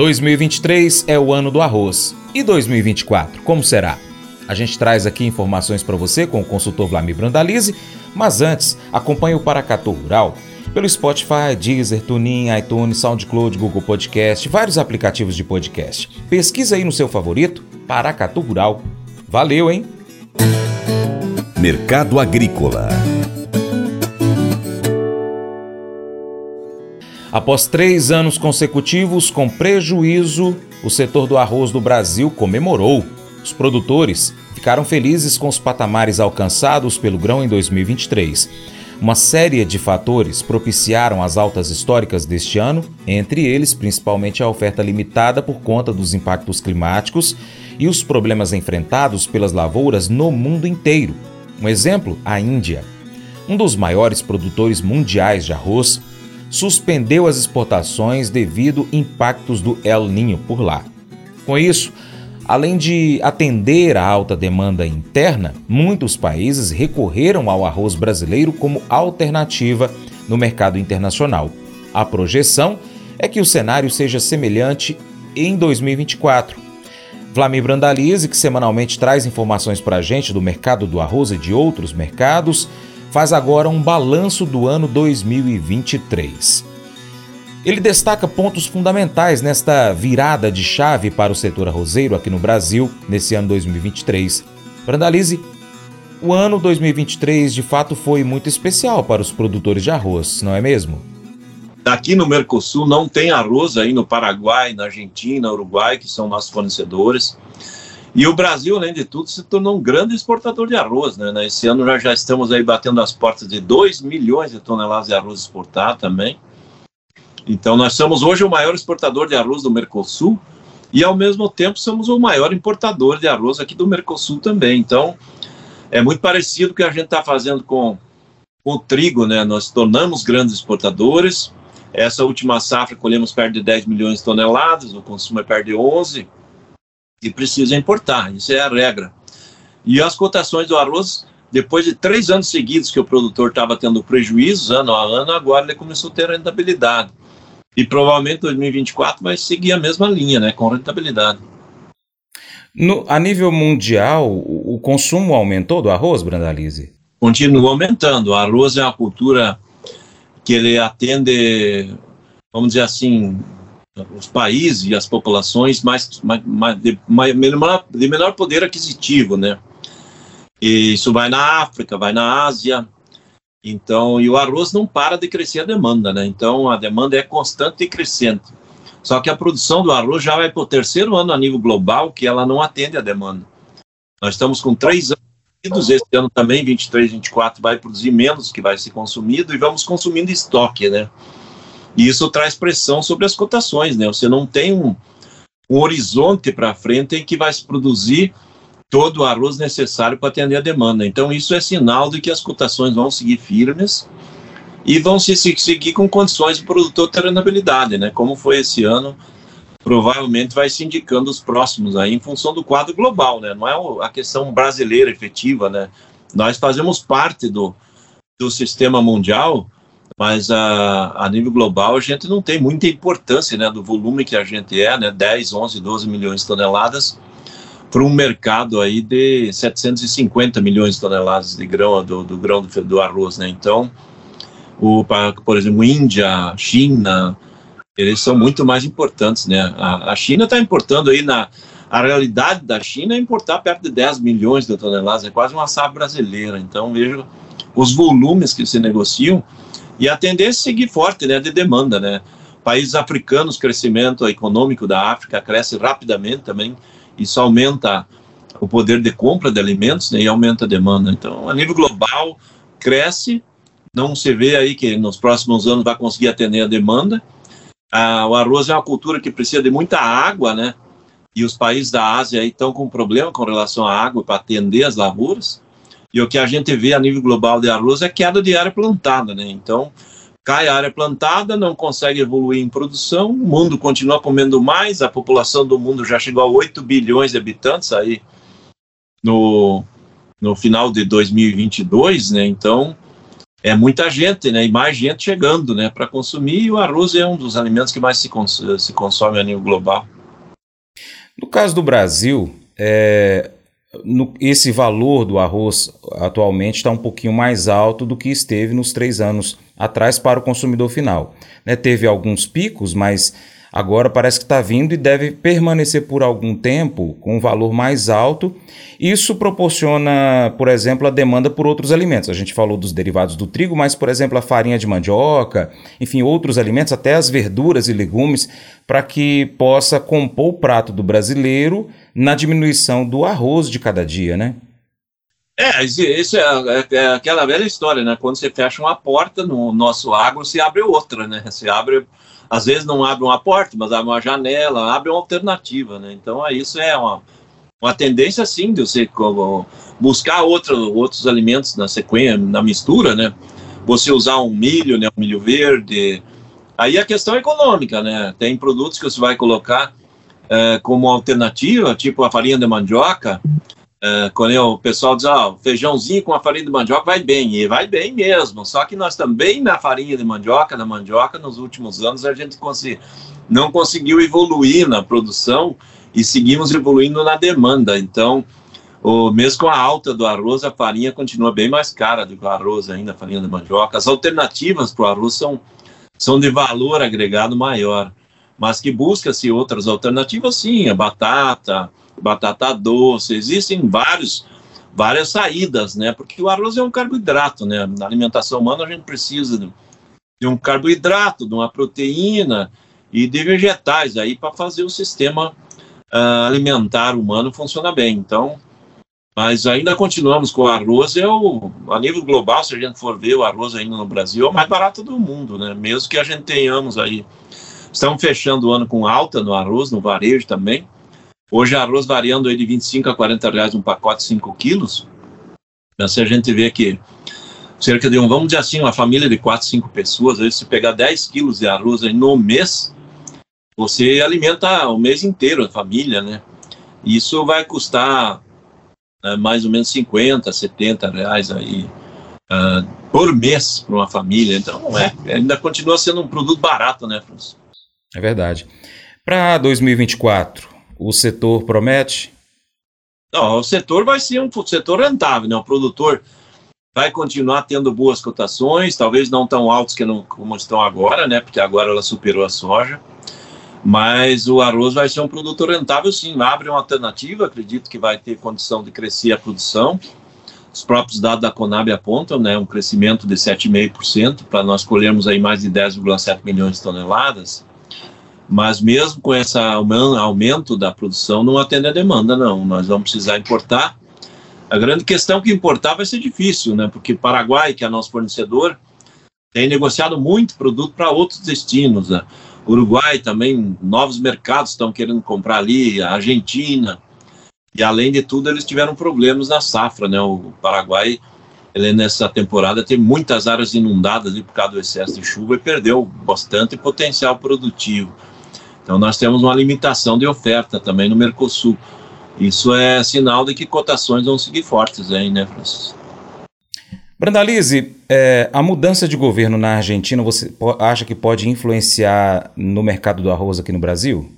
2023 é o ano do arroz. E 2024, como será? A gente traz aqui informações para você com o consultor Vlamir Brandalize, mas antes, acompanhe o Paracatu Rural pelo Spotify, Deezer, TuneIn, iTunes, SoundCloud, Google Podcast, vários aplicativos de podcast. Pesquisa aí no seu favorito, Paracatu Rural. Valeu, hein? Mercado Agrícola Após três anos consecutivos com prejuízo, o setor do arroz do Brasil comemorou. Os produtores ficaram felizes com os patamares alcançados pelo grão em 2023. Uma série de fatores propiciaram as altas históricas deste ano, entre eles principalmente a oferta limitada por conta dos impactos climáticos e os problemas enfrentados pelas lavouras no mundo inteiro. Um exemplo, a Índia. Um dos maiores produtores mundiais de arroz, suspendeu as exportações devido impactos do El Ninho por lá. Com isso, além de atender à alta demanda interna, muitos países recorreram ao arroz brasileiro como alternativa no mercado internacional. A projeção é que o cenário seja semelhante em 2024. Vlamir Brandalize, que semanalmente traz informações para a gente do mercado do arroz e de outros mercados, faz agora um balanço do ano 2023. Ele destaca pontos fundamentais nesta virada de chave para o setor arrozeiro aqui no Brasil nesse ano 2023. Brandalize, o ano 2023 de fato foi muito especial para os produtores de arroz, não é mesmo? Aqui no Mercosul não tem arroz aí no Paraguai, na Argentina, Uruguai, que são nossos fornecedores. E o Brasil, além de tudo, se tornou um grande exportador de arroz. Né? Esse ano nós já estamos aí batendo as portas de 2 milhões de toneladas de arroz exportado também. Então nós somos hoje o maior exportador de arroz do Mercosul e ao mesmo tempo somos o maior importador de arroz aqui do Mercosul também. Então é muito parecido o que a gente está fazendo com, com o trigo, né? Nós tornamos grandes exportadores. Essa última safra colhemos perto de 10 milhões de toneladas, o consumo é perto de 11 e precisa importar, isso é a regra. E as cotações do arroz, depois de três anos seguidos que o produtor estava tendo prejuízos ano a ano, agora ele começou a ter rentabilidade. E provavelmente 2024 vai seguir a mesma linha, né, com rentabilidade. No, a nível mundial, o, consumo aumentou do arroz, Brandalize? Continua aumentando. O arroz é uma cultura que ele atende, vamos dizer assim, os países e as populações mais, mais, mais de, mais, menor, de menor poder aquisitivo, né? E isso vai na África, vai na Ásia. Então, e o arroz não para de crescer a demanda, né? Então, a demanda é constante e crescente. Só que a produção do arroz já vai para o terceiro ano a nível global que ela não atende a demanda. Nós estamos com três anos, esse ano também, 23, 24, vai produzir menos que vai ser consumido e vamos consumindo estoque, né? E isso traz pressão sobre as cotações, né? Você não tem um, um horizonte para frente em que vai se produzir todo o arroz necessário para atender a demanda. Então, isso é sinal de que as cotações vão seguir firmes e vão se, se seguir com condições de produtor ter rentabilidade, né? Como foi esse ano, provavelmente vai se indicando os próximos aí em função do quadro global, né? Não é a questão brasileira efetiva, né? Nós fazemos parte do, do sistema mundial, mas a, a nível global a gente não tem muita importância né, do volume que a gente é, né, 10, 11, 12 milhões de toneladas, para um mercado aí de 750 milhões de toneladas de grão, do, do grão do, do, arroz, né, então, o, por exemplo, Índia, China, eles são muito mais importantes, né, a, a China está importando aí na, a realidade da China é importar perto de 10 milhões de toneladas, é quase uma safra brasileira, então veja os volumes que se negociam, e a tendência é seguir forte, né, de demanda, né? Países africanos, crescimento econômico da África cresce rapidamente também, isso aumenta o poder de compra de alimentos né, e aumenta a demanda. Então, a nível global, cresce, não se vê aí que nos próximos anos vai conseguir atender a demanda. Ah, o arroz é uma cultura que precisa de muita água, né? E os países da Ásia estão com problema com relação à água para atender as lavouras. E o que a gente vê a nível global de arroz é queda de área plantada, né? Então, cai a área plantada, não consegue evoluir em produção, o mundo continua comendo mais, a população do mundo já chegou a 8 bilhões de habitantes aí no, no final de 2022, né? Então, é muita gente, né? E mais gente chegando, né? Para consumir. E o arroz é um dos alimentos que mais se, cons se consome a nível global. No caso do Brasil, é, no, esse valor do arroz atualmente está um pouquinho mais alto do que esteve nos três anos atrás para o consumidor final. Né, teve alguns picos, mas Agora parece que está vindo e deve permanecer por algum tempo com um valor mais alto. Isso proporciona, por exemplo, a demanda por outros alimentos. A gente falou dos derivados do trigo, mas, por exemplo, a farinha de mandioca, enfim, outros alimentos, até as verduras e legumes, para que possa compor o prato do brasileiro na diminuição do arroz de cada dia, né? É, isso é, é, é, aquela velha história, né? Quando você fecha uma porta no nosso agro, se abre outra, né? Se abre às vezes não abre uma porta, mas abre uma janela, abre uma alternativa, né? Então, isso é uma, uma tendência, sim, de você buscar outro, outros alimentos na sequência, na mistura, né? Você usar um milho, né? Um milho verde. Aí a questão é econômica, né? Tem produtos que você vai colocar é, como alternativa, tipo a farinha de mandioca, Uh, quando eu, o pessoal diz, ah, feijãozinho com a farinha de mandioca vai bem, e vai bem mesmo, só que nós também na farinha de mandioca, na mandioca, nos últimos anos a gente consegui, não conseguiu evoluir na produção e seguimos evoluindo na demanda, então, o, mesmo com a alta do arroz, a farinha continua bem mais cara do que o arroz ainda, a farinha de mandioca, as alternativas para o arroz são, são de valor agregado maior, mas que busca-se outras alternativas, sim, a batata, batata doce, existem vários, várias saídas, né? Porque o arroz é um carboidrato, né? Na alimentação humana a gente precisa de, um carboidrato, de uma proteína e de vegetais aí para fazer o sistema uh, alimentar humano funcionar bem. Então, mas ainda continuamos com o arroz, é o, a nível global, se a gente for ver o arroz ainda no Brasil, é o mais barato do mundo, né? Mesmo que a gente tenhamos aí, estamos fechando o ano com alta no arroz, no varejo também, Hoje arroz variando aí de 25 a 40 reais um pacote 5 quilos. Se a gente vê que cerca de um, vamos dizer assim, uma família de 4, 5 pessoas, aí se pegar 10 quilos de arroz aí no mês, você alimenta o mês inteiro a família, né? Isso vai custar né, mais ou menos 50, 70 reais aí uh, por mês para uma família. Então, é, ainda continua sendo um produto barato, né, Francisco? É verdade. Para 2024, o setor promete? Não, o setor vai ser um setor rentável, né? O produtor vai continuar tendo boas cotações, talvez não tão altos que não, como estão agora, né? Porque agora ela superou a soja. Mas o arroz vai ser um produto rentável, sim. Abre uma alternativa, acredito que vai ter condição de crescer a produção. Os próprios dados da Conab apontam, né, um crescimento de 7,5% para nós colhermos aí mais de 10,7 milhões de toneladas. Mas mesmo com esse aumento da produção, não atende a demanda, não. Nós vamos precisar importar. A grande questão é que importar vai ser difícil, né? Porque Paraguai, que é nosso fornecedor, tem negociado muito produto para outros destinos. Né? Uruguai também, novos mercados estão querendo comprar ali, a Argentina. E além de tudo, eles tiveram problemas na safra, né? O Paraguai, ele nessa temporada tem muitas áreas inundadas ali por causa do excesso de chuva e perdeu bastante potencial produtivo. Então nós temos uma limitação de oferta também no Mercosul. Isso é sinal de que cotações vão seguir fortes aí, né, Francisco? Brandalize, é, a mudança de governo na Argentina, você acha que pode influenciar no mercado do arroz aqui no Brasil?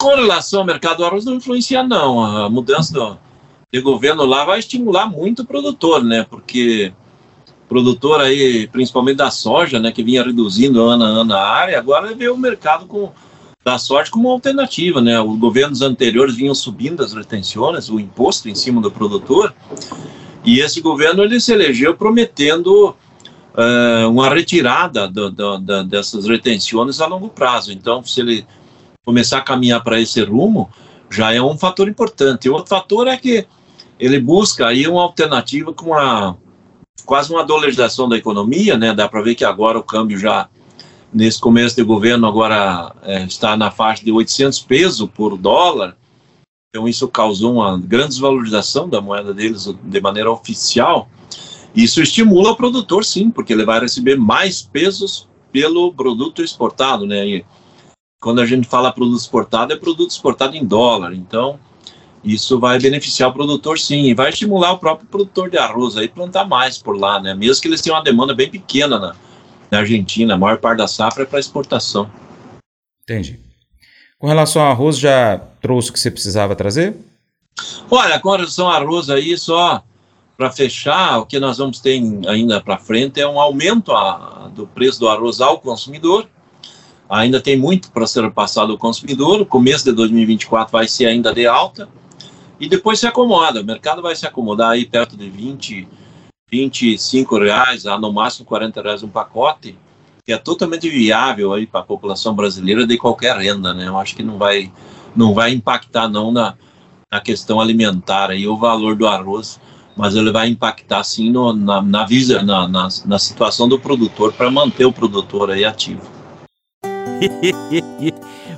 Com relação ao mercado do arroz, não influencia, não. A mudança do, de governo lá vai estimular muito o produtor, né? Porque produtor aí, principalmente da soja, né, que vinha reduzindo ano a ano a área, agora vê o mercado com, da soja como alternativa, né? Os governos anteriores vinham subindo as retenções, o imposto em cima do produtor, e esse governo ele se elegeu prometendo uh, uma retirada do, do, dessas retenções a longo prazo. Então, se ele começar a caminhar para esse rumo, já é um fator importante. Outro fator é que ele busca aí uma alternativa com a quase uma dolarização da economia, né? Dá para ver que agora o câmbio já nesse começo de governo agora é, está na faixa de 800 pesos por dólar. Então isso causou uma grande desvalorização da moeda deles de maneira oficial. Isso estimula o produtor, sim, porque ele vai receber mais pesos pelo produto exportado, né? E quando a gente fala produto exportado, é produto exportado em dólar. Então, isso vai beneficiar o produtor sim, e vai estimular o próprio produtor de arroz aí plantar mais por lá, né? Mesmo que eles tenham uma demanda bem pequena na, na Argentina, a maior parte da safra é para exportação. Entendi. Com relação ao arroz, já trouxe o que você precisava trazer? Olha, com relação ao arroz aí, só para fechar, o que nós vamos ter ainda para frente é um aumento a, do preço do arroz ao consumidor. Ainda tem muito para ser passado ao consumidor. O começo de 2024 vai ser ainda de alta e depois se acomoda. O mercado vai se acomodar aí perto de 20, 25 reais, a no máximo 40 reais um pacote, que é totalmente viável aí para a população brasileira de qualquer renda, né? Eu acho que não vai, não vai impactar não na, na questão alimentar aí o valor do arroz mas ele vai impactar sim no, na, na, visa, na, na, na situação do produtor para manter o produtor aí ativo.